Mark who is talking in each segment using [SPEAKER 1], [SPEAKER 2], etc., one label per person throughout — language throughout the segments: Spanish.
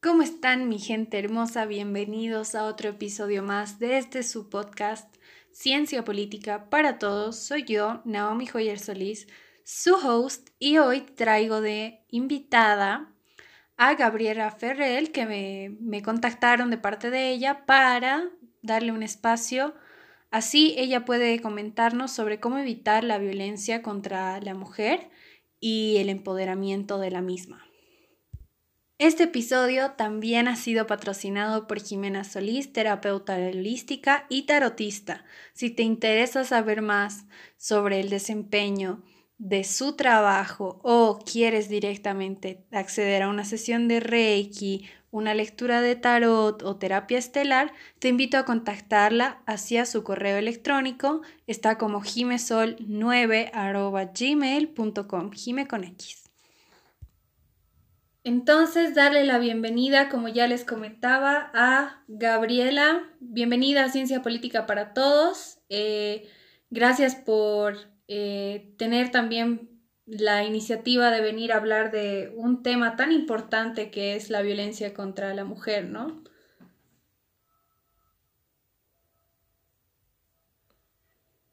[SPEAKER 1] ¿Cómo están mi gente hermosa? Bienvenidos a otro episodio más de este su podcast Ciencia Política para Todos. Soy yo, Naomi Joyer Solís, su host, y hoy traigo de invitada a Gabriela Ferrell, que me, me contactaron de parte de ella para darle un espacio. Así ella puede comentarnos sobre cómo evitar la violencia contra la mujer y el empoderamiento de la misma. Este episodio también ha sido patrocinado por Jimena Solís, terapeuta holística y tarotista. Si te interesa saber más sobre el desempeño de su trabajo o quieres directamente acceder a una sesión de Reiki, una lectura de tarot o terapia estelar, te invito a contactarla hacia su correo electrónico. Está como jimesol9 gmail.com, jime con X. Entonces, darle la bienvenida, como ya les comentaba, a Gabriela. Bienvenida a Ciencia Política para Todos. Eh, gracias por eh, tener también la iniciativa de venir a hablar de un tema tan importante que es la violencia contra la mujer, ¿no?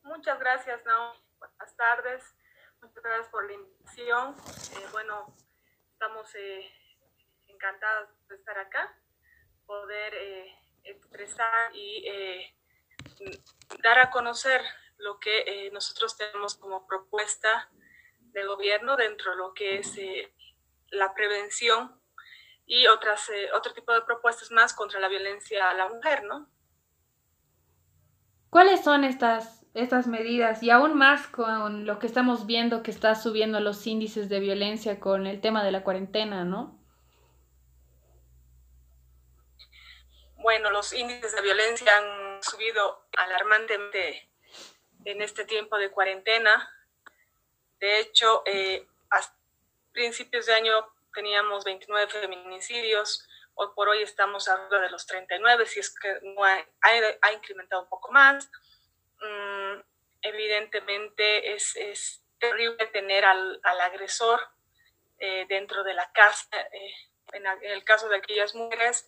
[SPEAKER 2] Muchas gracias, Naomi. Buenas tardes. Muchas gracias por la invitación. Eh, bueno, estamos eh, encantados de estar acá, poder eh, expresar y eh, dar a conocer lo que nosotros tenemos como propuesta de gobierno dentro de lo que es la prevención y otras, otro tipo de propuestas más contra la violencia a la mujer, ¿no?
[SPEAKER 1] ¿Cuáles son estas estas medidas y aún más con lo que estamos viendo que está subiendo los índices de violencia con el tema de la cuarentena, ¿no?
[SPEAKER 2] Bueno, los índices de violencia han subido alarmantemente en este tiempo de cuarentena. De hecho, eh, a principios de año teníamos 29 feminicidios, hoy por hoy estamos arriba de los 39, si es que no ha incrementado un poco más. Mm, evidentemente es, terrible tener al, agresor eh, dentro de la casa, eh, en, el caso de aquellas mujeres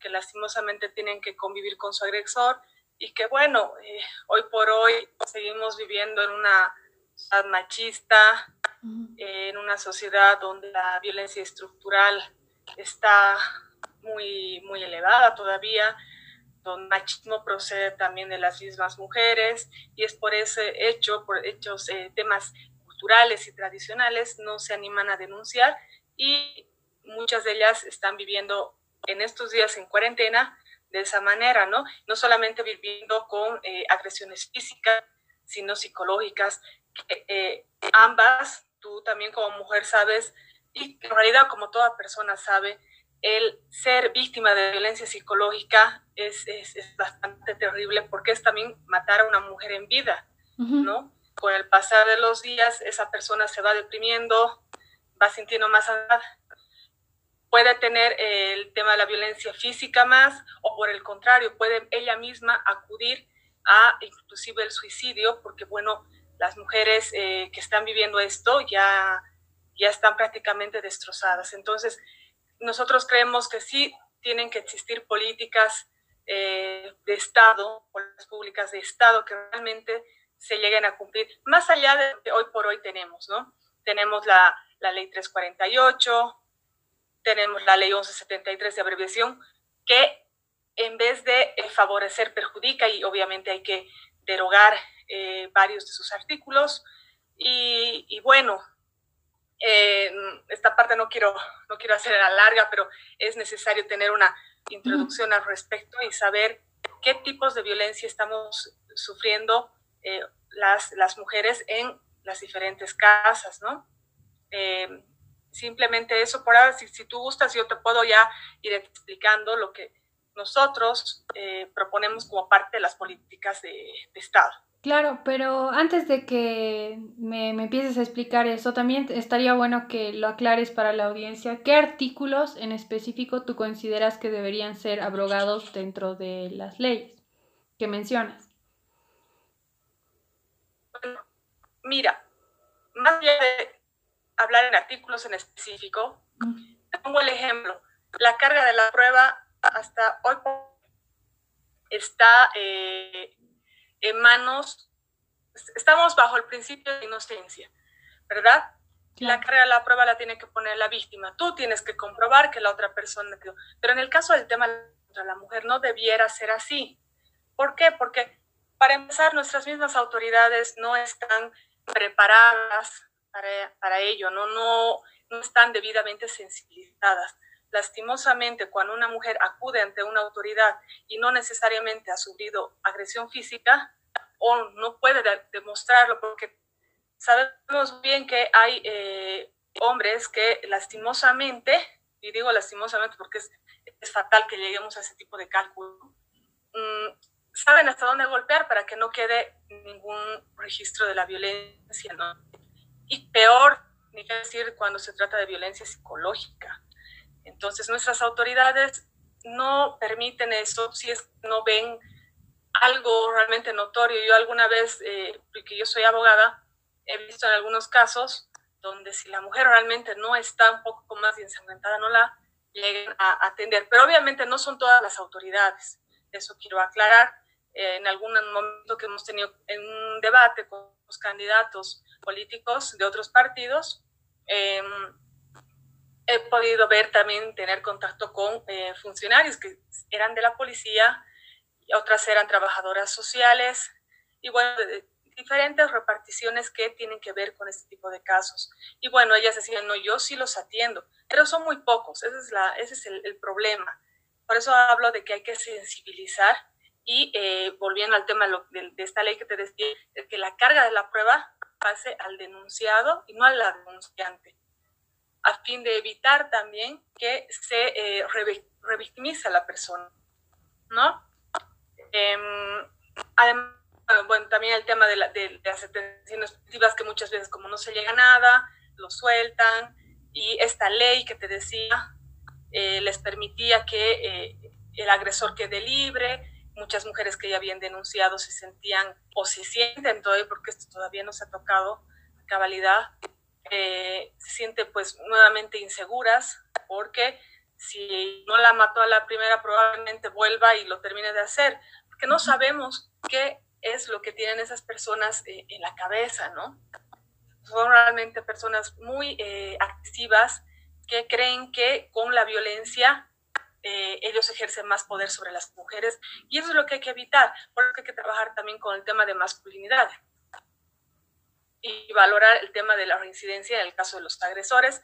[SPEAKER 2] que lastimosamente tienen que convivir con su agresor y que bueno, eh, hoy por hoy seguimos viviendo en una sociedad machista, en una sociedad donde la violencia estructural está muy, muy elevada todavía donde machismo procede también de las mismas mujeres y es por ese hecho, por hechos, eh, temas culturales y tradicionales, no se animan a denunciar y muchas de ellas están viviendo en estos días en cuarentena de esa manera, ¿no? No solamente viviendo con eh, agresiones físicas, sino psicológicas. Eh, ambas, tú también como mujer sabes, y en realidad como toda persona sabe, el ser víctima de violencia psicológica es, es, es, bastante terrible porque es también matar a una mujer en vida, ¿no? Con el pasar de los días, esa persona se va deprimiendo, va sintiendo más ansiedad. Puede tener el tema de la violencia física más o por el contrario, puede ella misma acudir a inclusive el suicidio porque, bueno, las mujeres eh, que están viviendo esto ya, ya están prácticamente destrozadas. Entonces, nosotros creemos que sí tienen que existir políticas eh, de Estado, políticas públicas de Estado que realmente se lleguen a cumplir, más allá de lo que hoy por hoy tenemos, ¿no? Tenemos la, la ley 348, tenemos la ley 1173 de abreviación, que en vez de eh, favorecer perjudica y obviamente hay que derogar eh, varios de sus artículos. Y, y bueno, eh, esta parte no quiero, no quiero hacerla larga, pero es necesario tener una introducción al respecto y saber qué tipos de violencia estamos sufriendo eh, las, las mujeres en las diferentes casas, ¿no? Eh, simplemente eso, por ahora, si, si, tú gustas, yo te puedo ya ir explicando lo que nosotros proponemos como parte de las políticas de Estado.
[SPEAKER 1] Claro, pero antes de que me, empieces a explicar eso, también estaría bueno que lo aclares para la audiencia. ¿Qué artículos en específico tú consideras que deberían ser abrogados dentro de las leyes que mencionas?
[SPEAKER 2] Mira, más allá de hablar en artículos en específico, pongo el ejemplo. la carga de la prueba hasta hoy está eh, en manos, estamos bajo el principio de inocencia, ¿verdad? La carga de la prueba la tiene que poner la víctima. Tú tienes que comprobar que la otra persona... Pero en el caso del tema contra la mujer no debiera ser así. ¿Por qué? Porque para empezar, nuestras mismas autoridades no están preparadas para, para ello, ¿no? No, no están debidamente sensibilizadas. Lastimosamente, cuando una mujer acude ante una autoridad y no necesariamente ha sufrido agresión física o no puede demostrarlo porque sabemos bien que hay eh, hombres que lastimosamente, y digo lastimosamente porque es, fatal que lleguemos a ese tipo de cálculo, mm, saben hasta dónde golpear para que no quede ningún registro de la violencia, ¿no? Y peor, ni que decir cuando se trata de violencia psicológica. Entonces nuestras autoridades no permiten eso si es no ven algo realmente notorio. Yo alguna vez, eh, porque yo soy abogada, he visto en algunos casos donde si la mujer realmente no está un poco más ensangrentada, no la lleguen a atender. Pero obviamente no son todas las autoridades, eso quiero aclarar. Eh, en algún momento que hemos tenido en un debate con los candidatos políticos de otros partidos, em, he podido ver también, tener contacto con eh, funcionarios que eran de la policía, otras eran trabajadoras sociales, y bueno, diferentes reparticiones que tienen que ver con este tipo de casos. Y bueno, ellas decían, no, yo sí los atiendo, pero son muy pocos, ese es, la, ese es el, problema. Por eso hablo de que hay que sensibilizar y eh, volviendo al tema de, esta ley que te decía, que la carga de la prueba pase al denunciado y no al denunciante, a fin de evitar también que se eh, revictimice a la persona, ¿no? Em, además, bueno, también el tema de, las atenciones positivas, que muchas veces como no se llega a nada, lo sueltan, y esta ley que te decía eh, les permitía que eh, el agresor quede libre, muchas mujeres que ya habían denunciado se sentían o se sienten todavía, porque esto todavía no se ha tocado cabalidad, eh, se sienten pues nuevamente inseguras porque si no la mató a la primera probablemente vuelva y lo termine de hacer, porque no sabemos qué es lo que tienen esas personas eh, en la cabeza, ¿no? Son realmente personas muy eh, activas que creen que con la violencia eh, ellos ejercen más poder sobre las mujeres y eso es lo que hay que evitar, por eso hay que trabajar también con el tema de masculinidad y valorar el tema de la reincidencia en el caso de los agresores.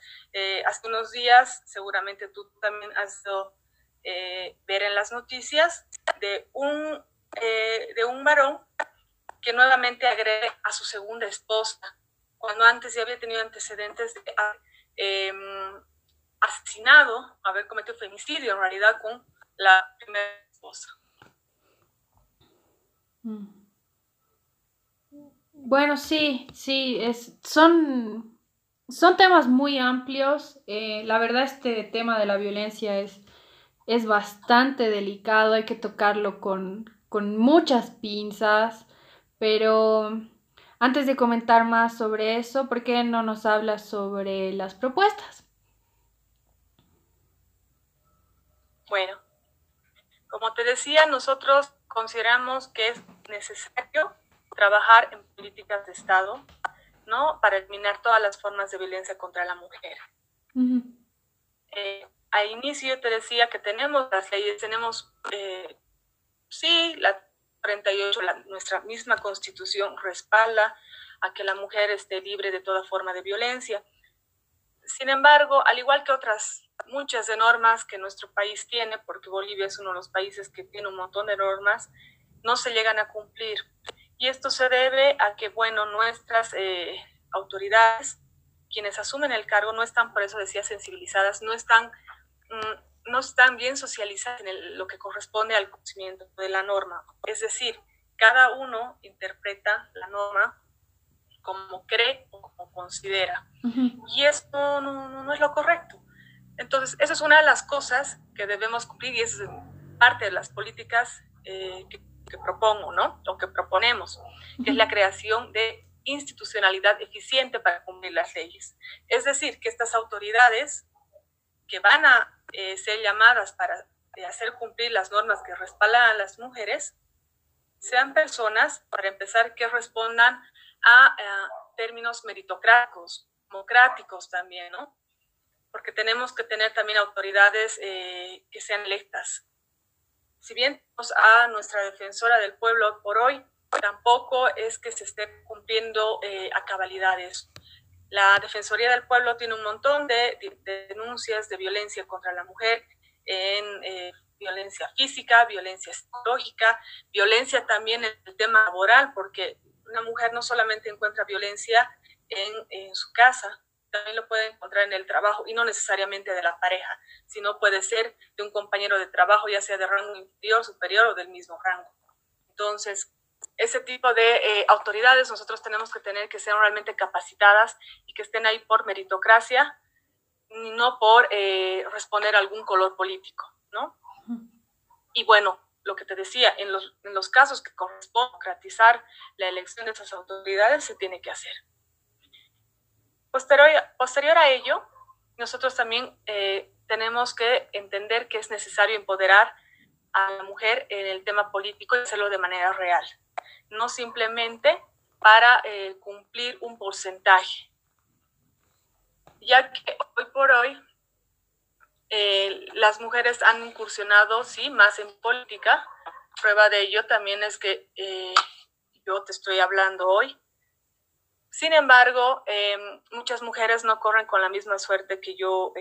[SPEAKER 2] hace unos días, seguramente tú también has ido ver en las noticias de un eh, de un varón que nuevamente agrede a su segunda esposa, cuando antes ya había tenido antecedentes de eh, asesinado, haber cometido femicidio en realidad con la primera esposa.
[SPEAKER 1] Mm. Bueno, sí, sí, es, son, son temas muy amplios. Eh, la verdad, este tema de la violencia es, es bastante delicado, hay que tocarlo con, con muchas pinzas, pero antes de comentar más sobre eso, ¿por qué no nos hablas sobre las propuestas?
[SPEAKER 2] Bueno, como te decía, nosotros consideramos que es necesario trabajar en políticas de Estado, ¿no? Para eliminar todas las formas de violencia contra la mujer. Eh, al inicio te decía que tenemos las leyes, tenemos eh, sí, la 38, la, nuestra misma constitución respalda a que la mujer esté libre de toda forma de violencia. Sin embargo, al igual que otras muchas de normas que nuestro país tiene, porque Bolivia es uno de los países que tiene un montón de normas, no se llegan a cumplir. Y esto se debe a que, bueno, nuestras eh, autoridades, quienes asumen el cargo, no están, por eso decía, sensibilizadas, no están mm, no están bien socializadas en lo que corresponde al conocimiento de la norma. Es decir, cada uno interpreta la norma como cree o como considera. Y esto no, es lo correcto. Entonces, esa es una de las cosas que debemos cumplir y es parte de las políticas eh, que, que, propongo, ¿no? O que proponemos, que es la creación de institucionalidad eficiente para cumplir las leyes. Es decir, que estas autoridades que van a eh, ser llamadas para hacer cumplir las normas que respaldan a las mujeres, sean personas, para empezar, que respondan a, términos meritocráticos, democráticos también, ¿no? Porque tenemos que tener también autoridades eh, que sean electas. Si bien tenemos a nuestra defensora del pueblo por hoy, tampoco es que se esté cumpliendo eh, a cabalidades. La Defensoría del Pueblo tiene un montón de, denuncias de violencia contra la mujer en eh, violencia física, violencia psicológica, violencia también en el tema laboral, porque una mujer no solamente encuentra violencia en, en su casa, también lo puede encontrar en el trabajo y no necesariamente de la pareja, sino puede ser de un compañero de trabajo, ya sea de rango inferior, superior o del mismo rango. Entonces, ese tipo de eh, autoridades nosotros tenemos que tener que ser realmente capacitadas y que estén ahí por meritocracia, no por eh, responder a algún color político, ¿no? Y bueno, lo que te decía, en los, en los casos que corresponde democratizar la elección de esas autoridades, se tiene que hacer. Posterior, a ello, nosotros también eh, tenemos que entender que es necesario empoderar a la mujer en el tema político y hacerlo de manera real, no simplemente para eh, cumplir un porcentaje. Ya que hoy por hoy eh, las mujeres han incursionado, sí, más en política. Prueba de ello también es que yo te estoy hablando hoy. Sin embargo, em, muchas mujeres no corren con la misma suerte que yo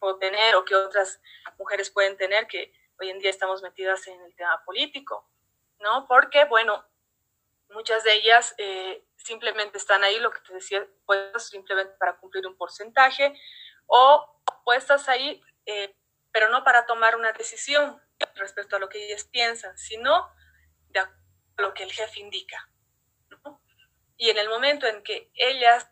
[SPEAKER 2] puedo tener o que otras mujeres pueden tener, que hoy en día estamos metidas en el tema político, ¿no? Porque, bueno, muchas de ellas eh, simplemente están ahí, lo que te decía, puestas simplemente para cumplir un porcentaje, o puestas ahí, eh, pero no para tomar una decisión respecto a lo que ellas piensan, sino de a lo que el jefe indica. Y en el momento en que ellas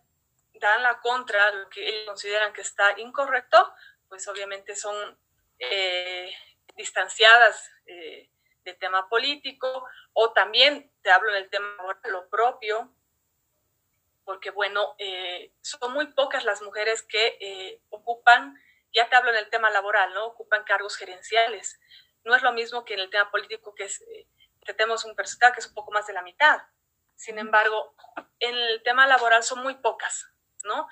[SPEAKER 2] dan la contra, lo que ellos consideran que está incorrecto, pues obviamente son eh, distanciadas eh, del tema político, o también te hablo del tema lo propio, porque bueno, eh, son muy pocas las mujeres que eh, ocupan, ya te hablo en el tema laboral, ¿no? Ocupan cargos gerenciales. No es lo mismo que en el tema político, que, es, que tenemos un porcentaje que es un poco más de la mitad. Sin embargo, en el tema laboral son muy pocas, ¿no?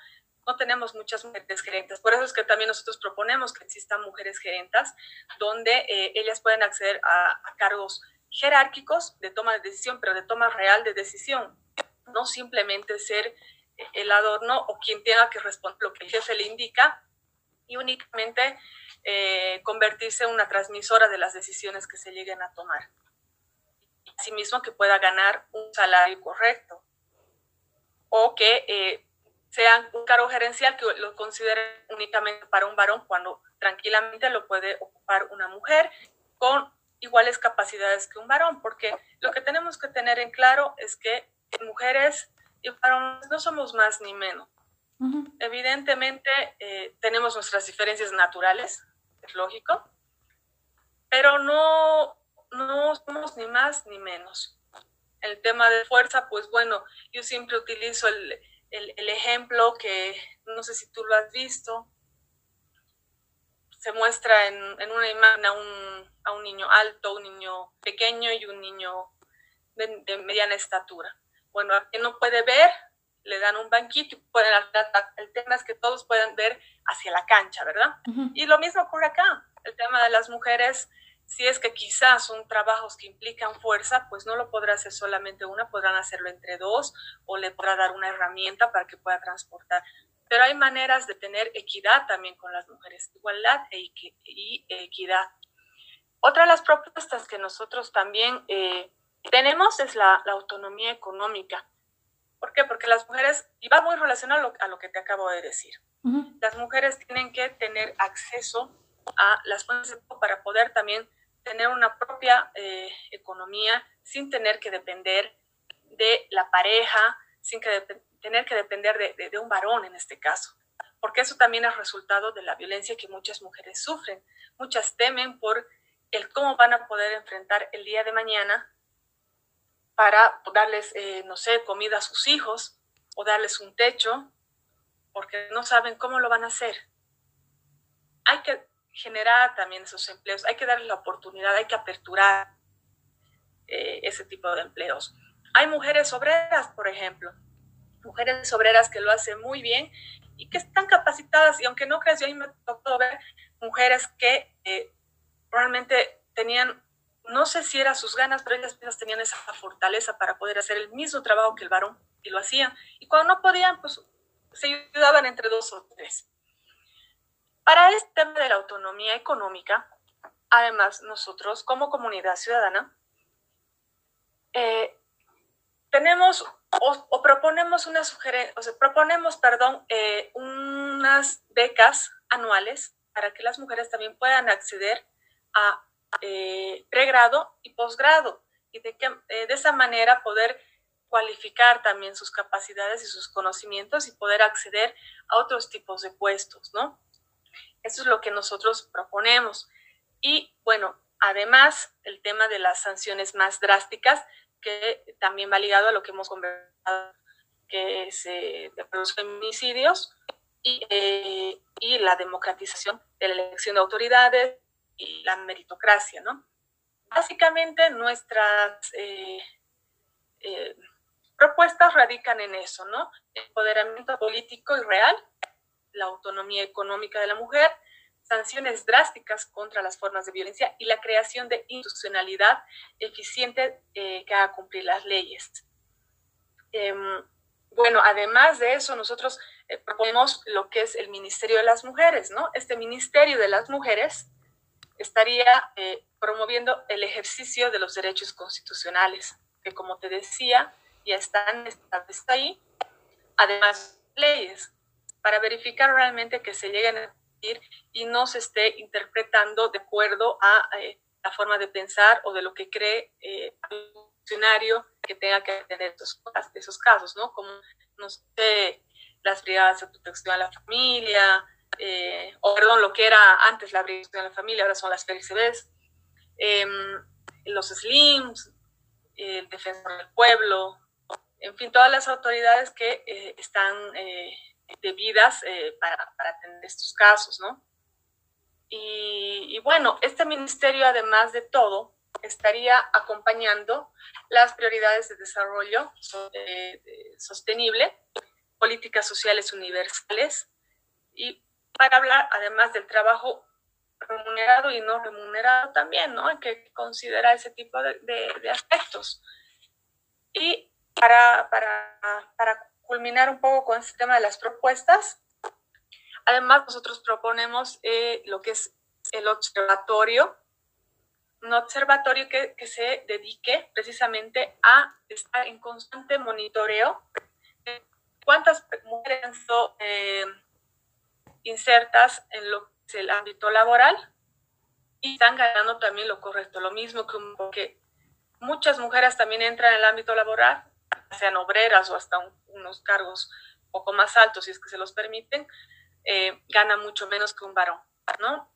[SPEAKER 2] no tenemos muchas mujeres gerentes. Por eso es que también nosotros proponemos que existan mujeres gerentas donde eh, ellas pueden acceder a, cargos jerárquicos de toma de decisión, pero de toma real de decisión, no simplemente ser el adorno o quien tenga que responder lo que el jefe le indica y únicamente eh, convertirse en una transmisora de las decisiones que se lleguen a tomar. Asimismo, que pueda ganar un salario correcto. O que eh, sean un cargo gerencial que lo consideren únicamente para un varón cuando tranquilamente lo puede ocupar una mujer con iguales capacidades que un varón, porque lo que tenemos que tener en claro es que mujeres y varones no somos más ni menos. Evidentemente eh, tenemos nuestras diferencias naturales, es lógico, pero no, no somos ni más ni menos. El tema de fuerza, pues bueno, yo siempre utilizo el, el, ejemplo que no sé si tú lo has visto, se muestra en, una imagen a un, niño alto, un niño pequeño y un niño de, mediana estatura. Bueno, a quien no puede ver, le dan un banquito y pueden, el tema es que todos pueden ver hacia la cancha, ¿verdad? Y lo mismo ocurre acá. El tema de las mujeres si es que quizás son trabajos que implican fuerza, pues no lo podrá hacer solamente una, podrán hacerlo entre dos o le podrá dar una herramienta para que pueda transportar. Pero hay maneras de tener equidad también con las mujeres, igualdad e y equidad. Otra de las propuestas que nosotros también eh, tenemos es la, autonomía económica. ¿Por qué? Porque las mujeres, y va muy relacionado a lo, que te acabo de decir, las mujeres tienen que tener acceso a las fuentes para poder también tener una propia eh, economía sin tener que depender de la pareja, sin que tener que depender de, de, un varón en este caso. Porque eso también es resultado de la violencia que muchas mujeres sufren. Muchas temen por el cómo van a poder enfrentar el día de mañana para darles, eh, no sé, comida a sus hijos o darles un techo, porque no saben cómo lo van a hacer. hay que generar también esos empleos, hay que darles la oportunidad, hay que aperturar eh, ese tipo de empleos. Hay mujeres obreras, por ejemplo, mujeres obreras que lo hacen muy bien y que están capacitadas, y aunque no creas, yo ahí me tocó ver mujeres que eh, realmente tenían, no sé si eran sus ganas, pero ellas tenían esa fortaleza para poder hacer el mismo trabajo que el varón y lo hacían. Y cuando no podían, pues se ayudaban entre dos o tres. Para este tema de la autonomía económica, además nosotros como comunidad ciudadana, eh, tenemos o, proponemos una sugerencia, o sea, proponemos, perdón, eh, unas becas anuales para que las mujeres también puedan acceder a eh, pregrado y posgrado y de, que, de esa manera poder cualificar también sus capacidades y sus conocimientos y poder acceder a otros tipos de puestos, ¿no? Eso es lo que nosotros proponemos. Y bueno, además, el tema de las sanciones más drásticas, que también va ligado a lo que hemos conversado, que es eh, de los y, eh, y la democratización de la elección de autoridades y la meritocracia, ¿no? Básicamente nuestras eh, eh propuestas radican en eso, ¿no? Empoderamiento político y real, la autonomía económica de la mujer, sanciones drásticas contra las formas de violencia y la creación de institucionalidad eficiente eh, que haga cumplir las leyes. Em, bueno, además de eso, nosotros eh, proponemos lo que es el Ministerio de las Mujeres, ¿no? Este Ministerio de las Mujeres estaría eh, promoviendo el ejercicio de los derechos constitucionales, que como te decía, ya están establecidos ahí, además leyes, para verificar realmente que se lleguen a ir y no se esté interpretando de acuerdo a eh, la forma de pensar o de lo que cree eh, el funcionario que tenga que atender esos, esos casos, ¿no? Como, no sé, las brigadas de protección a la familia, eh, o perdón, lo que era antes la protección a la familia, ahora son las PLCBs, em, los SLIMs, el defensor del pueblo, en fin, todas las autoridades que eh, están eh, debidas eh, para, para, atender estos casos, ¿no? Y, bueno, este ministerio, además de todo, estaría acompañando las prioridades de desarrollo sostenible, políticas sociales universales, y para hablar, además del trabajo remunerado y no remunerado también, ¿no? Hay que considerar ese tipo de, de, de aspectos. Y para, para, para culminar un poco con este tema de las propuestas, además nosotros proponemos eh, lo que es el observatorio, un observatorio que, que, se dedique precisamente a estar en constante monitoreo de cuántas mujeres han sido eh, insertas en lo que es el ámbito laboral y están ganando también lo correcto, lo mismo que muchas mujeres también entran en el ámbito laboral sean obreras o hasta unos cargos un poco más altos, si es que se los permiten, eh, gana mucho menos que un varón, ¿no?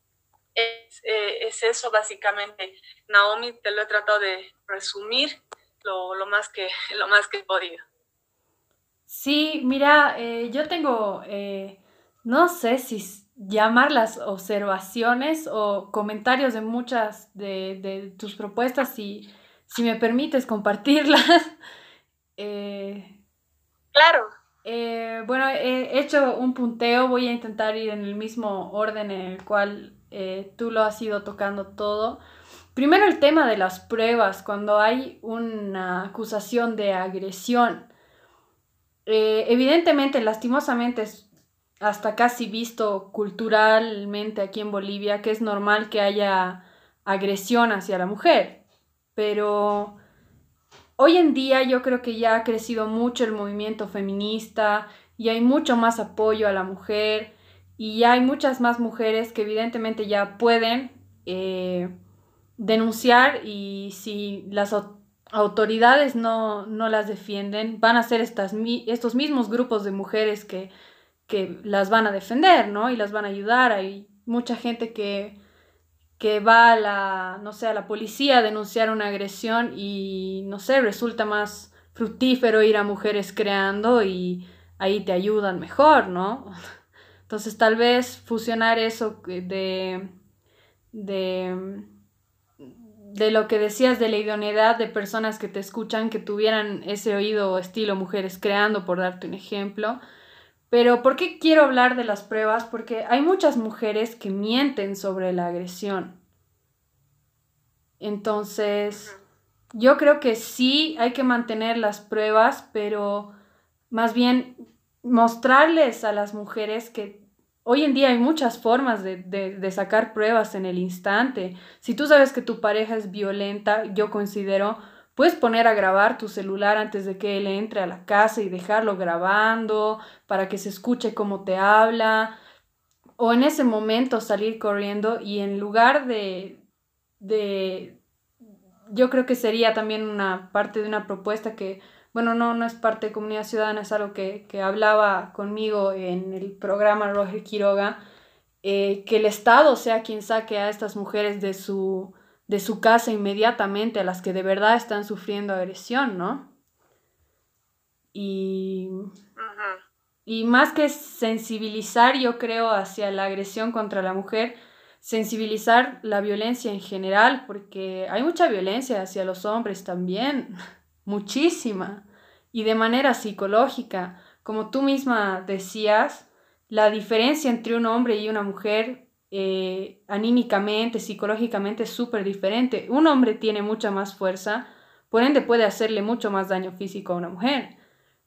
[SPEAKER 2] Es, eh, es, eso básicamente. Naomi, te lo he tratado de resumir lo, lo más, que, lo más que he podido.
[SPEAKER 1] Sí, mira, eh, yo tengo, no sé si llamar las observaciones o comentarios de muchas de, de tus propuestas, si, si me permites compartirlas.
[SPEAKER 2] Eh, claro.
[SPEAKER 1] Eh, bueno, he hecho un punteo, voy a intentar ir en el mismo orden en el cual eh, tú lo has ido tocando todo. Primero el tema de las pruebas, cuando hay una acusación de agresión. evidentemente, lastimosamente, es hasta casi visto culturalmente aquí en Bolivia que es normal que haya agresión hacia la mujer, pero Hoy en día yo creo que ya ha crecido mucho el movimiento feminista y hay mucho más apoyo a la mujer y ya hay muchas más mujeres que evidentemente ya pueden eh, denunciar y si las autoridades no, las defienden, van a ser estas, estos mismos grupos de mujeres que, que las van a defender, ¿no? Y las van a ayudar. Hay mucha gente que que va a la, no sé, a la policía a denunciar una agresión y, no sé, resulta más fructífero ir a mujeres creando y ahí te ayudan mejor, ¿no? Entonces tal vez fusionar eso de, de, de lo que decías de la idoneidad de personas que te escuchan, que tuvieran ese oído estilo mujeres creando, por darte un ejemplo. Pero ¿por qué quiero hablar de las pruebas? Porque hay muchas mujeres que mienten sobre la agresión. Entonces, yo creo que sí hay que mantener las pruebas, pero más bien mostrarles a las mujeres que hoy en día hay muchas formas de, sacar pruebas en el instante. Si tú sabes que tu pareja es violenta, yo considero, puedes poner a grabar tu celular antes de que él entre a la casa y dejarlo grabando para que se escuche cómo te habla. O en ese momento salir corriendo y en lugar de, de yo creo que sería también una parte de una propuesta que, bueno, no, no es parte de Comunidad Ciudadana, es algo que, hablaba conmigo en el programa Roger Quiroga, eh, que el Estado sea quien saque a estas mujeres de su, de su casa inmediatamente, a las que de verdad están sufriendo agresión, ¿no? Y, y más que sensibilizar, yo creo, hacia la agresión contra la mujer, sensibilizar la violencia en general, porque hay mucha violencia hacia los hombres también, muchísima, y de manera psicológica. Como tú misma decías, la diferencia entre un hombre y una mujer eh, anímicamente, psicológicamente es súper diferente. Un hombre tiene mucha más fuerza, por ende puede hacerle mucho más daño físico a una mujer.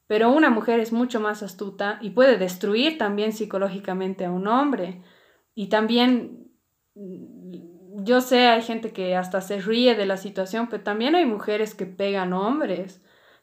[SPEAKER 1] Pero una mujer es mucho más astuta y puede destruir también psicológicamente a un hombre. Y también yo sé, hay gente que hasta se ríe de la situación, pero también hay mujeres que pegan hombres.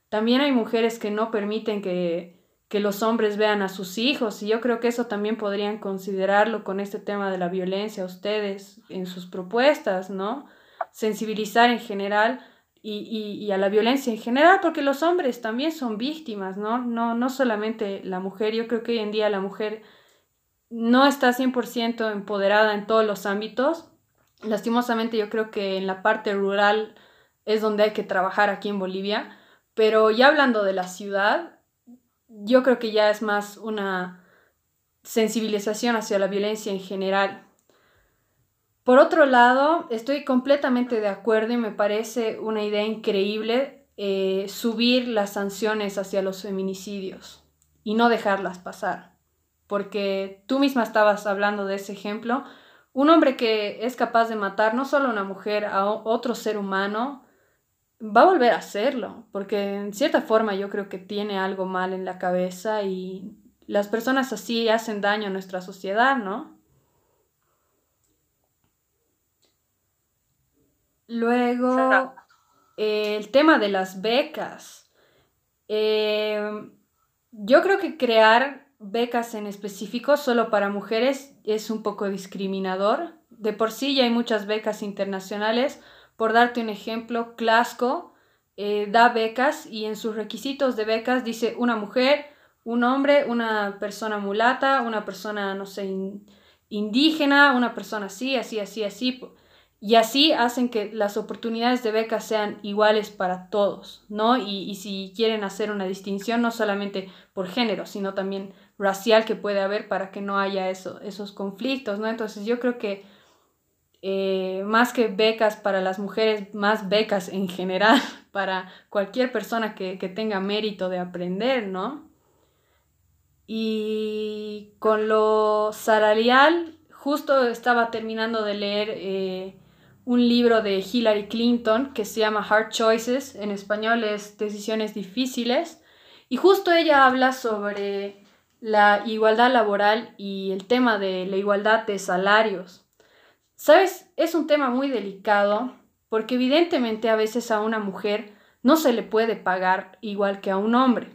[SPEAKER 1] También hay mujeres que no permiten que, que los hombres vean a sus hijos. Y yo creo que eso también podrían considerarlo con este tema de la violencia ustedes en sus propuestas, ¿no? Sensibilizar en general y, y, y, a la violencia en general, porque los hombres también son víctimas, ¿no? No, no solamente la mujer. Yo creo que hoy en día la mujer no está 100% empoderada en todos los ámbitos. Lastimosamente yo creo que en la parte rural es donde hay que trabajar aquí en Bolivia, pero ya hablando de la ciudad, yo creo que ya es más una sensibilización hacia la violencia en general. Por otro lado, estoy completamente de acuerdo y me parece una idea increíble eh, subir las sanciones hacia los feminicidios y no dejarlas pasar porque tú misma estabas hablando de ese ejemplo, un hombre que es capaz de matar no solo a una mujer, a otro ser humano, va a volver a hacerlo, porque en cierta forma yo creo que tiene algo mal en la cabeza y las personas así hacen daño a nuestra sociedad, ¿no? Luego, el tema de las becas. Eh, yo creo que crear becas en específico solo para mujeres es un poco discriminador. De por sí ya hay muchas becas internacionales. Por darte un ejemplo, Clasco eh, da becas y en sus requisitos de becas dice una mujer, un hombre, una persona mulata, una persona, no sé, indígena, una persona así, así, así, así. Y así hacen que las oportunidades de becas sean iguales para todos, ¿no? Y, si quieren hacer una distinción, no solamente por género, sino también racial que puede haber para que no haya eso, esos conflictos, ¿no? Entonces yo creo que eh, más que becas para las mujeres, más becas en general para cualquier persona que, tenga mérito de aprender, ¿no? Y con lo salarial, justo estaba terminando de leer eh, un libro de Hillary Clinton que se llama Hard Choices, en español es Decisiones Difíciles, y justo ella habla sobre la igualdad laboral y el tema de la igualdad de salarios. Sabes, es un tema muy delicado porque evidentemente a veces a una mujer no se le puede pagar igual que a un hombre.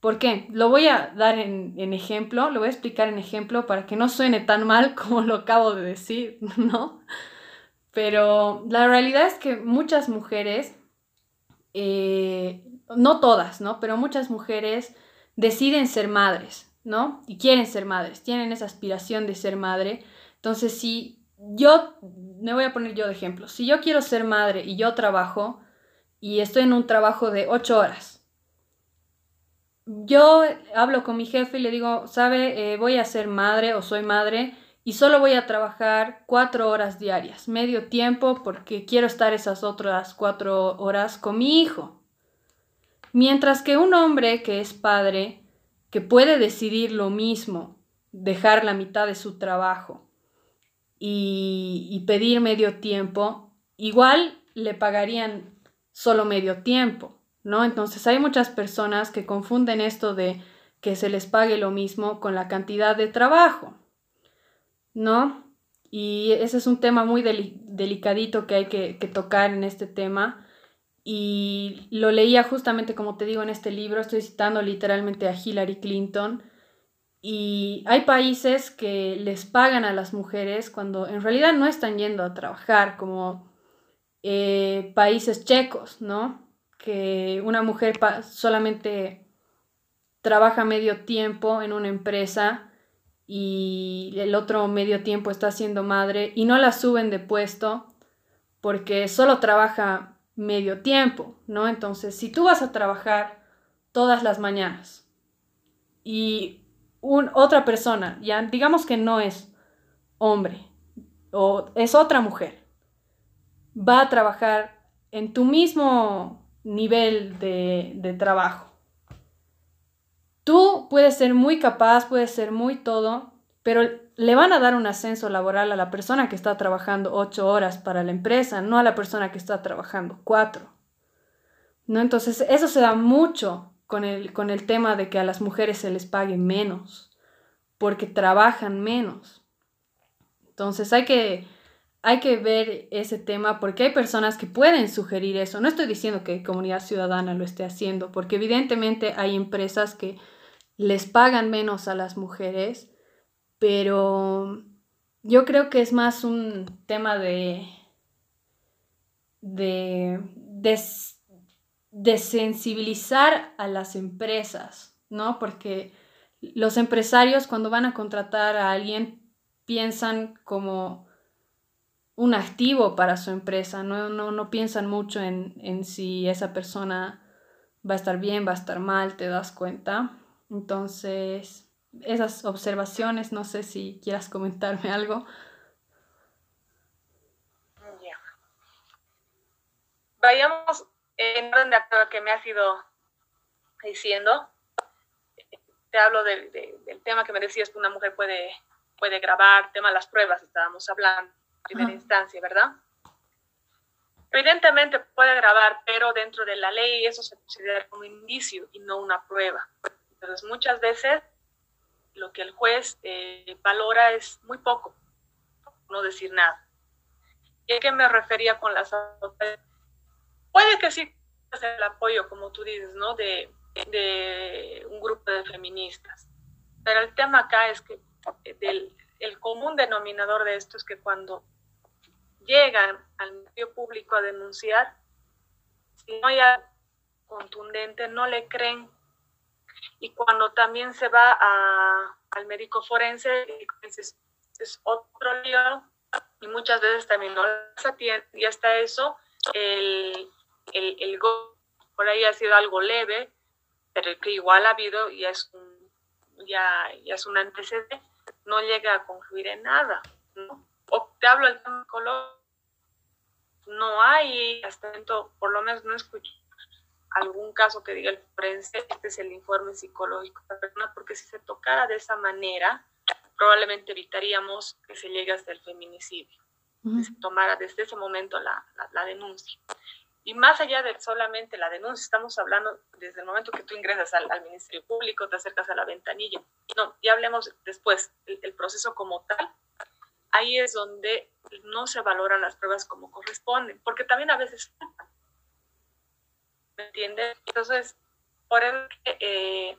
[SPEAKER 1] ¿Por qué? Lo voy a dar en, ejemplo, lo voy a explicar en ejemplo para que no suene tan mal como lo acabo de decir, ¿no? Pero la realidad es que muchas mujeres, eh, no todas, ¿no? Pero muchas mujeres deciden ser madres, ¿no? Y quieren ser madres, tienen esa aspiración de ser madre. Entonces, si yo, me voy a poner yo de ejemplo, si yo quiero ser madre y yo trabajo y estoy en un trabajo de ocho horas, yo hablo con mi jefe y le digo, sabe, eh, voy a ser madre o soy madre y solo voy a trabajar cuatro horas diarias, medio tiempo, porque quiero estar esas otras cuatro horas con mi hijo. Mientras que un hombre que es padre, que puede decidir lo mismo, dejar la mitad de su trabajo y, pedir medio tiempo, igual le pagarían solo medio tiempo, ¿no? Entonces hay muchas personas que confunden esto de que se les pague lo mismo con la cantidad de trabajo. ¿no? Y ese es un tema muy delicadito que hay que, tocar en este tema. Y lo leía justamente, como te digo, en este libro, estoy citando literalmente a Hillary Clinton. Y hay países que les pagan a las mujeres cuando en realidad no están yendo a trabajar, como eh, países checos, ¿no? Que una mujer solamente trabaja medio tiempo en una empresa y el otro medio tiempo está siendo madre y no la suben de puesto porque solo trabaja medio tiempo, ¿no? Entonces, si tú vas a trabajar todas las mañanas y otra persona, ya digamos que no es hombre o es otra mujer, va a trabajar en tu mismo nivel de, de trabajo Tú puedes ser muy capaz, puedes ser muy todo, pero le van a dar un ascenso laboral a la persona que está trabajando ocho horas para la empresa, no a la persona que está trabajando cuatro. ¿No? Entonces, eso se da mucho con el, con el tema de que a las mujeres se les pague menos, porque trabajan menos. Entonces, hay que, hay que ver ese tema porque hay personas que pueden sugerir eso. No estoy diciendo que comunidad ciudadana lo esté haciendo, porque evidentemente hay empresas que les pagan menos a las mujeres, pero yo creo que es más un tema de, de, de, sensibilizar a las empresas, ¿no? Porque los empresarios cuando van a contratar a alguien piensan como un activo para su empresa, no, no, piensan mucho en, en si esa persona va a estar bien, va a estar mal, te das cuenta. Entonces, esas observaciones, no sé si quieras comentarme algo.
[SPEAKER 2] Vayamos en orden de acuerdo que me has ido diciendo. Te hablo del tema que me decías que una mujer puede, puede grabar, tema de las pruebas, estábamos hablando en primera instancia, ¿verdad? Evidentemente puede grabar, pero dentro de la ley eso se considera un indicio y no una prueba. Entonces, muchas veces lo que el juez eh, valora es muy poco, no decir nada. ¿Y a qué me refería con las autoridades? Puede que sí el apoyo, como tú dices, ¿no? De, de un grupo de feministas. Pero el tema acá es que del, el común denominador de esto es que cuando llegan al medio público a denunciar, si no hay contundente, no le creen y cuando también se va al médico forense, es, es otro lío y muchas veces también no se atiende. Y hasta eso, el, el, el por ahí ha sido algo leve, pero que igual ha habido y es un, ya, ya es un antecedente, no llega a concluir en nada. ¿no? O te hablo del tema no hay, hasta momento, por lo menos no escucho algún caso que diga el forense, este es el informe psicológico de la persona, porque si se tocara de esa manera, probablemente evitaríamos que se llegue hasta el feminicidio, que se tomara desde ese momento la, la, denuncia. Y más allá de solamente la denuncia, estamos hablando desde el momento que tú ingresas al, al Ministerio Público, te acercas a la ventanilla. No, ya hablemos después, el, el proceso como tal. Ahí es donde no se valoran las pruebas como corresponden, porque también a veces ¿me entiendes? Entonces, por eso eh,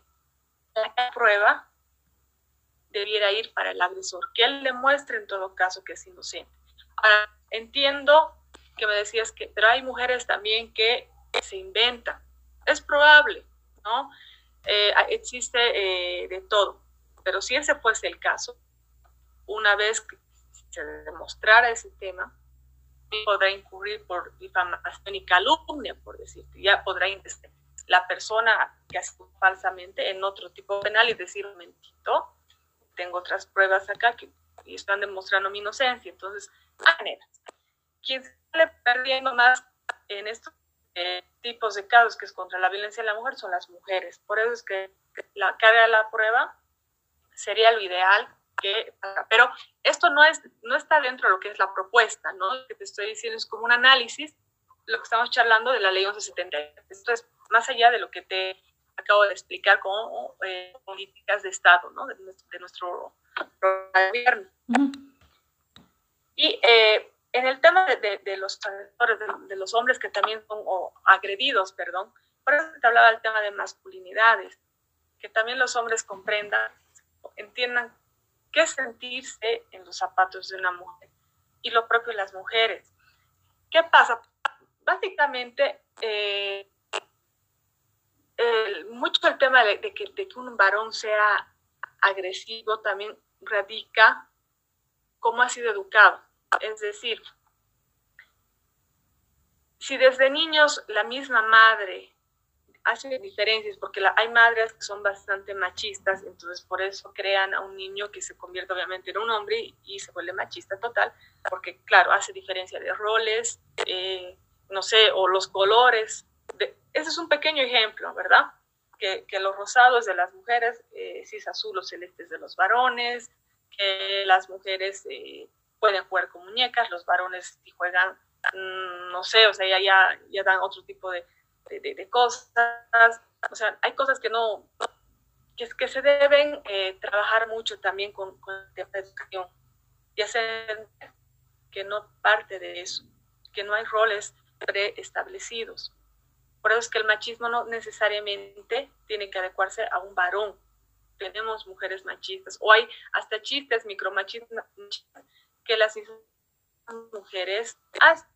[SPEAKER 2] la prueba debiera ir para el agresor, que él demuestre en todo caso que es inocente. Ahora, entiendo que me decías que, pero hay mujeres también que se inventan. Es probable, ¿no? Eh, existe eh, de todo, pero si ese fuese el caso, una vez que se demostrara ese tema, podrá incurrir por difamación y calumnia, por decirte, ya podrá la persona que ha sido falsamente en otro tipo penal y decir, un momentito, tengo otras pruebas acá que están demostrando mi inocencia. Entonces, manera. Quien sale perdiendo más en estos eh, tipos de casos que es contra la violencia de la mujer son las mujeres. Por eso es que la carga de la prueba sería lo ideal que, pero esto no es no está dentro de lo que es la propuesta, ¿no? Lo que te estoy diciendo es como un análisis lo que estamos charlando de la ley 1170. Esto es más allá de lo que te acabo de explicar como eh, políticas de Estado, ¿no? De, nuestro gobierno. Y eh, en el tema de, de los de, los hombres que también son agredidos, perdón, por eso te hablaba del tema de masculinidades, que también los hombres comprendan, entiendan qué sentirse en los zapatos de una mujer y lo propio las mujeres. ¿Qué pasa? Básicamente, eh, mucho el tema de, que, de que un varón sea agresivo también radica cómo ha sido educado. Es decir, si desde niños la misma madre hace diferencias, porque hay madres que son bastante machistas, entonces por eso crean a un niño que se convierte obviamente en un hombre y, se vuelve machista total, porque claro, hace diferencia de roles, eh, no sé, o los colores. ese es un pequeño ejemplo, ¿verdad? Que, los rosados de las mujeres, eh, si es azul o celeste de los varones, que las mujeres eh, pueden jugar con muñecas, los varones juegan, mm, no sé, o sea, ya, ya, ya dan otro tipo de, de, cosas. O sea, hay cosas que no, que, que se deben eh, trabajar mucho también con, con la educación y hacer que no parte de eso, que no hay roles preestablecidos. Por eso es que el machismo no necesariamente tiene que adecuarse a un varón. Tenemos mujeres machistas, o hay hasta chistes micromachistas que las mujeres hacen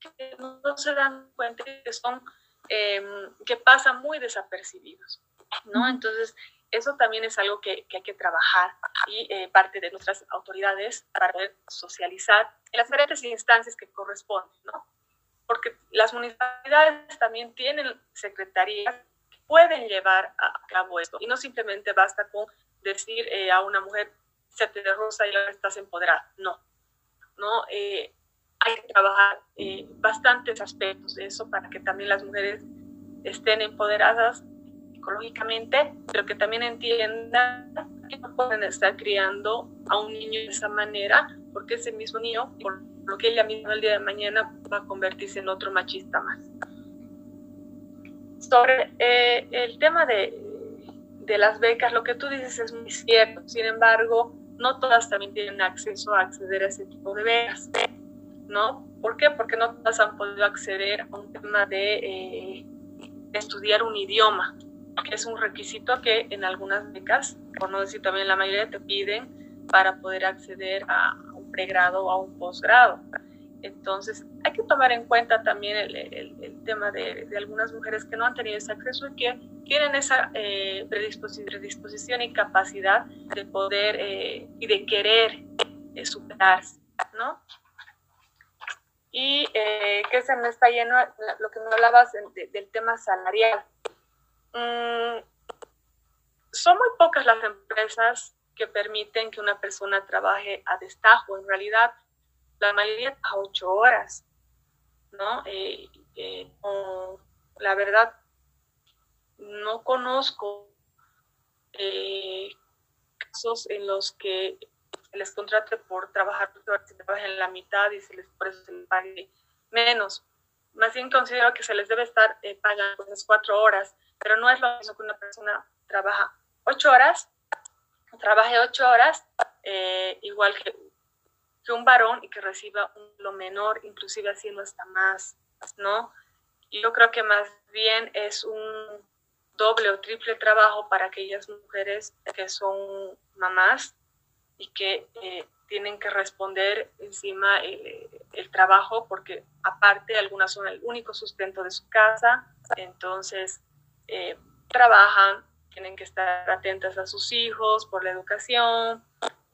[SPEAKER 2] que no se dan cuenta que son, em, que pasan muy desapercibidos, ¿no? Entonces, eso también es algo que, que hay que trabajar y eh, parte de nuestras autoridades para poder socializar en las diferentes instancias que corresponden, ¿no? Porque las municipalidades también tienen secretarías que pueden llevar a cabo esto y no simplemente basta con decir eh, a una mujer, se te rosa y ahora estás empoderada, no ¿no? Eh, hay que trabajar eh, bastantes aspectos de eso para que también las mujeres estén empoderadas psicológicamente, pero que también entiendan que no pueden estar criando a un niño de esa manera, porque ese mismo niño, por lo que ella misma el día de mañana, va a convertirse en otro machista más. Sobre eh, el tema de, de las becas, lo que tú dices es muy cierto, sin embargo, no todas también tienen acceso a acceder a ese tipo de becas, ¿no? ¿Por qué? Porque no todas han podido acceder a un tema de, eh, estudiar un idioma, que es un requisito que en algunas becas, por no decir también la mayoría, te piden para poder acceder a un pregrado o a un posgrado. Entonces, hay que tomar en cuenta también el, el, tema de, de, algunas mujeres que no han tenido ese acceso y que tienen esa eh, predisposición y capacidad de poder eh, y de querer eh, superarse, ¿no? Y que se me está lleno lo que me hablabas del tema salarial. Mm, son muy pocas las empresas que permiten que una persona trabaje a destajo. En realidad, la mayoría a ocho horas, ¿no? la verdad, no conozco eh, casos en los que se les contrate por trabajar, si trabajan en la mitad y se les, se pague menos. Más bien considero que se les debe estar eh, pagando esas cuatro horas, pero no es lo mismo que una persona trabaja ocho horas, trabaje ocho horas, eh, igual que, que, un varón y que reciba un, lo menor, inclusive haciendo hasta más, ¿no? Yo creo que más bien es un doble o triple trabajo para aquellas mujeres que son mamás y que eh, tienen que responder encima el, el, trabajo porque aparte algunas son el único sustento de su casa, entonces eh, trabajan, tienen que estar atentas a sus hijos por la educación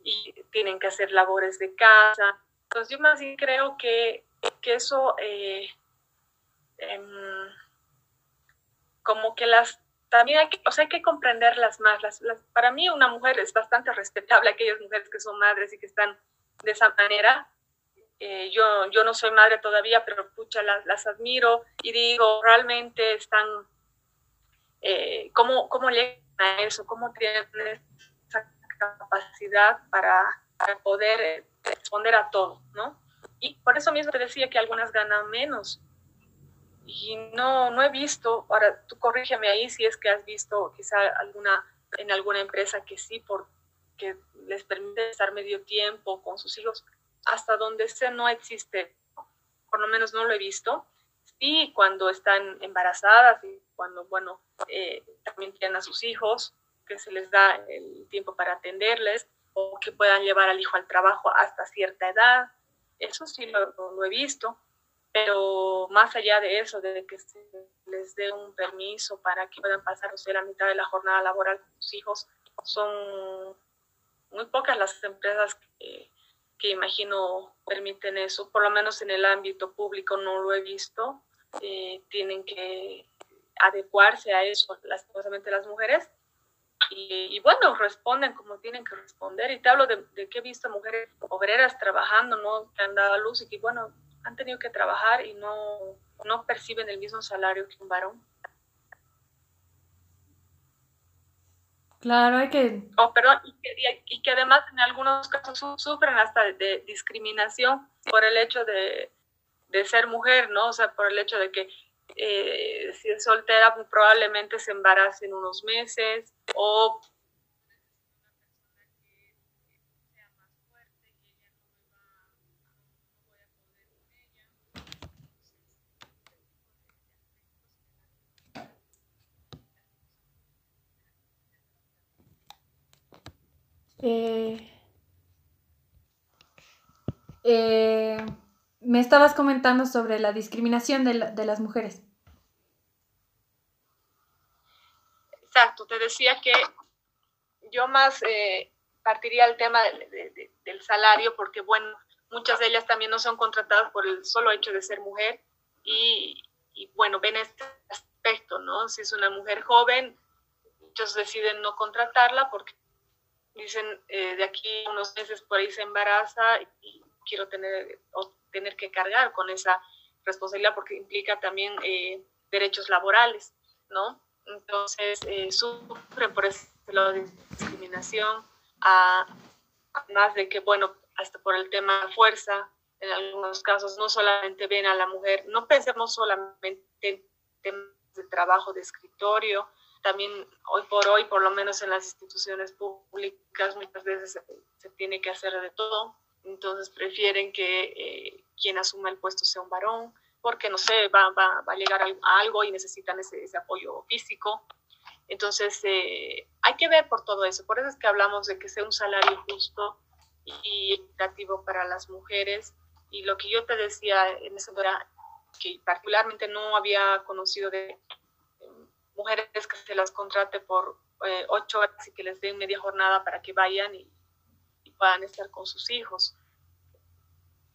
[SPEAKER 2] y tienen que hacer labores de casa. Entonces yo más bien creo que, que eso, eh, em, como que las también hay que, o sea, hay que comprenderlas más. Las, para mí una mujer es bastante respetable, aquellas mujeres que son madres y que están de esa manera. Eh, yo, yo no soy madre todavía, pero pucha, las, las admiro y digo, realmente están, eh, ¿cómo, ¿cómo llegan a eso? ¿Cómo tienen capacidad para, poder eh, responder a todo, ¿no? Y por eso mismo te decía que algunas ganan menos, y no, no he visto, ahora tú corrígeme ahí si es que has visto quizá alguna, en alguna empresa que sí, porque les permite estar medio tiempo con sus hijos, hasta donde sea no existe, por lo menos no lo he visto. Sí, cuando están embarazadas y cuando, bueno, eh, también tienen a sus hijos, que se les da el tiempo para atenderles o que puedan llevar al hijo al trabajo hasta cierta edad. Eso sí lo he visto pero más allá de eso, de que se les dé un permiso para que puedan pasar, o sea, la mitad de la jornada laboral con sus hijos, son muy pocas las empresas que, imagino permiten eso, por lo menos en el ámbito público no lo he visto, eh, tienen que adecuarse a eso, lastimosamente las mujeres, y, y, bueno, responden como tienen que responder, y te hablo de, de, que he visto mujeres obreras trabajando, ¿no? Que han dado a luz y que bueno, han tenido que trabajar y no, no perciben el mismo salario que un varón.
[SPEAKER 1] Claro, hay que...
[SPEAKER 2] Oh, perdón, y que, y que, además en algunos casos sufren hasta de, discriminación por el hecho de, de, ser mujer, ¿no? O sea, por el hecho de que eh, si es soltera pues, probablemente se embarace en unos meses o
[SPEAKER 1] Eh, eh, me estabas comentando sobre la discriminación de, las mujeres.
[SPEAKER 2] Exacto, te decía que yo más eh, partiría el tema del salario porque, bueno, muchas de ellas también no son contratadas por el solo hecho de ser mujer y, y bueno, ven este aspecto, ¿no? Si es una mujer joven, muchos deciden no contratarla porque dicen eh, de aquí unos meses por ahí se embaraza y quiero tener o tener que cargar con esa responsabilidad porque implica también eh, derechos laborales, ¿no? Entonces eh, sufren por ese lado de discriminación, además de que, bueno, hasta por el tema de fuerza, en algunos casos no solamente ven a la mujer, no pensemos solamente en temas de trabajo de escritorio, también hoy por hoy, por lo menos en las instituciones públicas, muchas veces se, tiene que hacer de todo, entonces prefieren que eh, quien asuma el puesto sea un varón, porque no sé, va, va, va a llegar a algo y necesitan ese, ese apoyo físico. Entonces, eh, hay que ver por todo eso. Por eso es que hablamos de que sea un salario justo y equitativo para las mujeres. Y lo que yo te decía en esa hora, que particularmente no había conocido de mujeres que se las contrate por eh, ocho horas y que les den media jornada para que vayan y, puedan estar con sus hijos.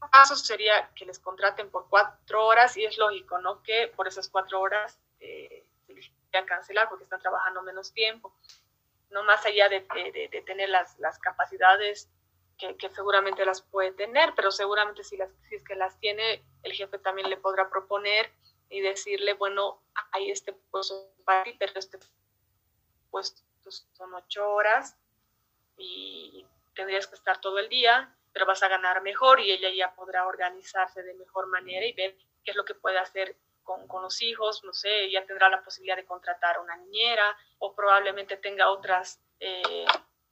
[SPEAKER 2] Un caso sería que les contraten por cuatro horas y es lógico, ¿no? Que por esas cuatro horas eh, se les a cancelar porque están trabajando menos tiempo. No más allá de, de, tener las, las capacidades que, que, seguramente las puede tener, pero seguramente si, las, si es que las tiene, el jefe también le podrá proponer y decirle, bueno, hay este puesto para ti, pero este puesto son ocho horas y tendrías que estar todo el día, pero vas a ganar mejor y ella ya podrá organizarse de mejor manera y ver qué es lo que puede hacer con, con los hijos, no sé, ya tendrá la posibilidad de contratar a una niñera o probablemente tenga otras, eh,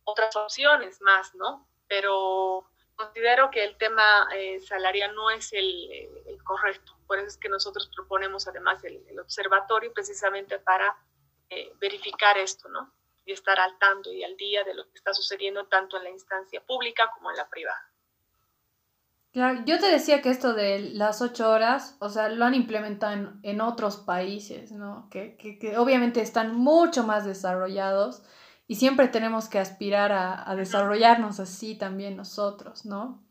[SPEAKER 2] otras opciones más, ¿no? Pero considero que el tema eh, salarial no es el, el correcto por eso es que nosotros proponemos además el, observatorio precisamente para eh, verificar esto, ¿no? Y estar al tanto y al día de lo que está sucediendo tanto en la instancia pública como en la privada.
[SPEAKER 1] Claro, yo te decía que esto de las ocho horas, o sea, lo han implementado en, otros países, ¿no? Que, que, obviamente están mucho más desarrollados y siempre tenemos que aspirar a, a desarrollarnos así también nosotros, ¿no?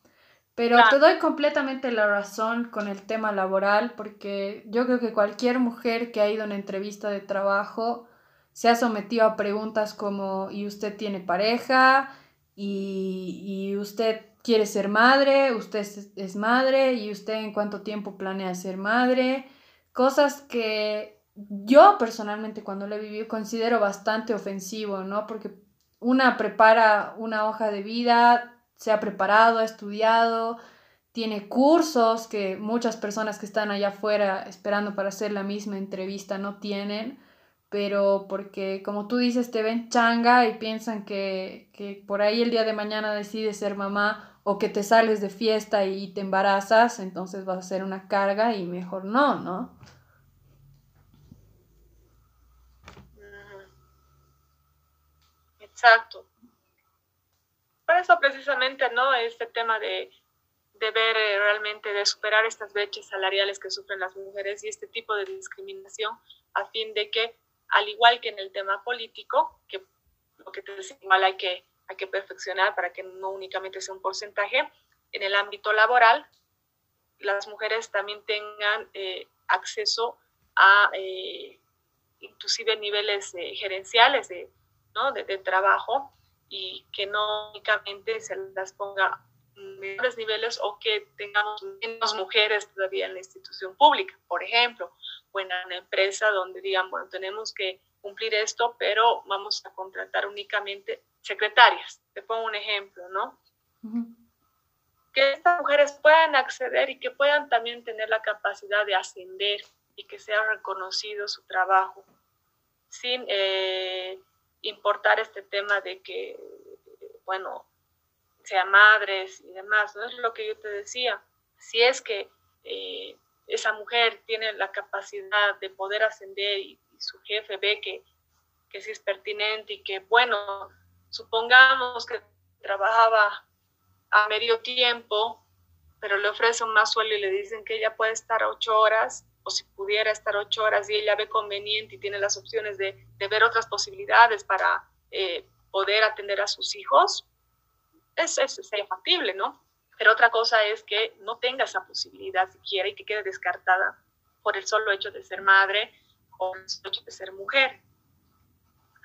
[SPEAKER 1] Pero te doy completamente la razón con el tema laboral, porque yo creo que cualquier mujer que ha ido a una entrevista de trabajo se ha sometido a preguntas como ¿y usted tiene pareja? ¿Y, y usted quiere ser madre? ¿Usted es, madre? ¿Y usted en cuánto tiempo planea ser madre? Cosas que yo personalmente cuando lo he vivido considero bastante ofensivo, ¿no? Porque una prepara una hoja de vida, se ha preparado, ha estudiado, tiene cursos que muchas personas que están allá afuera esperando para hacer la misma entrevista no tienen, pero porque como tú dices te ven changa y piensan que, que por ahí el día de mañana decides ser mamá o que te sales de fiesta y te embarazas, entonces vas a ser una carga y mejor no, ¿no?
[SPEAKER 2] Exacto. Por eso precisamente, ¿no? Este tema de de ver eh, realmente, de superar estas brechas salariales que sufren las mujeres y este tipo de discriminación a fin de que, al igual que en el tema político, que lo que te decía, igual hay que, perfeccionar para que no únicamente sea un porcentaje, en el ámbito laboral, las mujeres también tengan eh, acceso a eh, inclusive niveles gerenciales de, ¿no? de, de trabajo y que no únicamente se las ponga menores niveles o que tengamos menos mujeres todavía en la institución pública, por ejemplo, o en una empresa donde digan, bueno, tenemos que cumplir esto, pero vamos a contratar únicamente secretarias. Te pongo un ejemplo, ¿no? Que estas mujeres puedan acceder y que puedan también tener la capacidad de ascender y que sea reconocido su trabajo, sin eh, importar este tema de que, bueno, sea madres y demás, ¿no? Es lo que yo te decía. Si es que eh, esa mujer tiene la capacidad de poder ascender y, su jefe ve que, que sí es pertinente y que, bueno, supongamos que trabajaba a medio tiempo, pero le ofrece un más sueldo y le dicen que ella puede estar ocho horas, o si pudiera estar ocho horas y ella ve conveniente y tiene las opciones de, de ver otras posibilidades para eh, poder atender a sus hijos, es, es, factible, ¿no? Pero otra cosa es que no tenga esa posibilidad siquiera y que quede descartada por el solo hecho de ser madre o el solo hecho de ser mujer.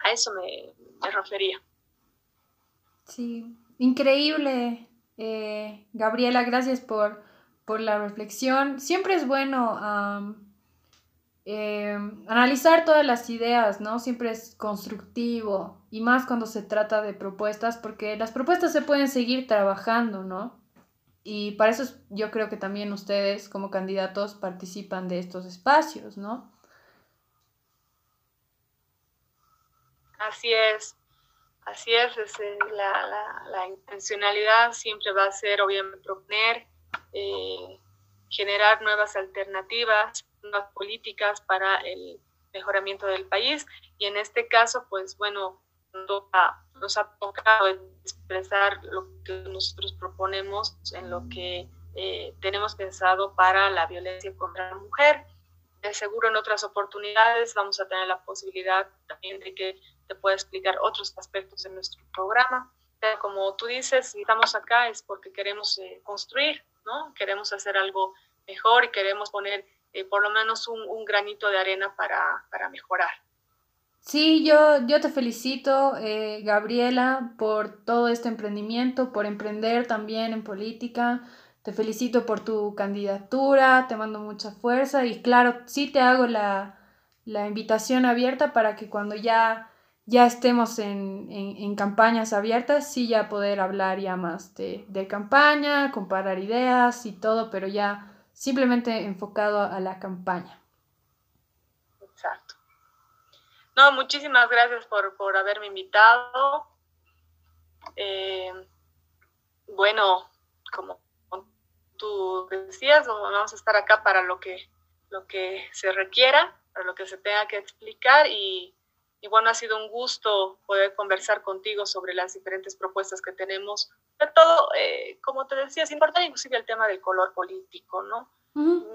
[SPEAKER 2] A eso me, refería.
[SPEAKER 1] Sí, increíble. Eh, Gabriela, gracias por, por, la reflexión. Siempre es bueno eh, analizar todas las ideas, ¿no? Siempre es constructivo y más cuando se trata de propuestas, porque las propuestas se pueden seguir trabajando, ¿no? Y para eso yo creo que también ustedes como candidatos participan de estos espacios, ¿no?
[SPEAKER 2] Así es, así es, eh, la, intencionalidad siempre va a ser obviamente proponer, eh, generar nuevas alternativas, nuevas políticas para el mejoramiento del país y en este caso, pues bueno, nos ha tocado expresar lo que nosotros proponemos en lo que eh, tenemos pensado para la violencia contra la mujer. De seguro en otras oportunidades vamos a tener la posibilidad también de que te pueda explicar otros aspectos de nuestro programa. Como tú dices, si estamos acá es porque queremos eh, construir, ¿no? Queremos hacer algo mejor y queremos poner eh, por lo menos un, granito de arena para, mejorar.
[SPEAKER 1] Sí, yo, yo te felicito, eh, Gabriela, por todo este emprendimiento, por emprender también en política. Te felicito por tu candidatura, te mando mucha fuerza y claro, sí te hago la, invitación abierta para que cuando ya, ya estemos en, campañas abiertas, sí ya poder hablar ya más de, de campaña, comparar ideas y todo, pero ya simplemente enfocado a la campaña.
[SPEAKER 2] Exacto. No, muchísimas gracias por, haberme invitado. Eh, bueno, como tú decías, vamos a estar acá para lo que, lo que se requiera, para lo que se tenga que explicar y, y bueno, ha sido un gusto poder conversar contigo sobre las diferentes propuestas que tenemos sobre todo, eh, como te decía, es importante inclusive el tema del color político, ¿no?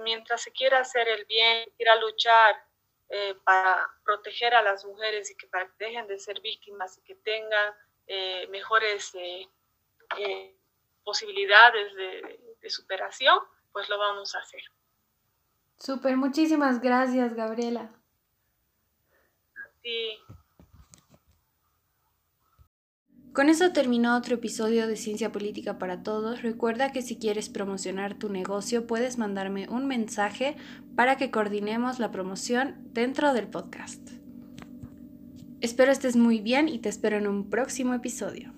[SPEAKER 2] Mientras se quiera hacer el bien, quiera luchar eh, para proteger a las mujeres y que dejen de ser víctimas y que tengan eh, mejores eh, posibilidades de, superación, pues lo vamos a hacer.
[SPEAKER 1] Super, muchísimas gracias, Gabriela.
[SPEAKER 2] Sí.
[SPEAKER 1] Con eso terminó otro episodio de Ciencia Política para Todos. Recuerda que si quieres promocionar tu negocio puedes mandarme un mensaje para que coordinemos la promoción dentro del podcast. Espero estés muy bien y te espero en un próximo episodio.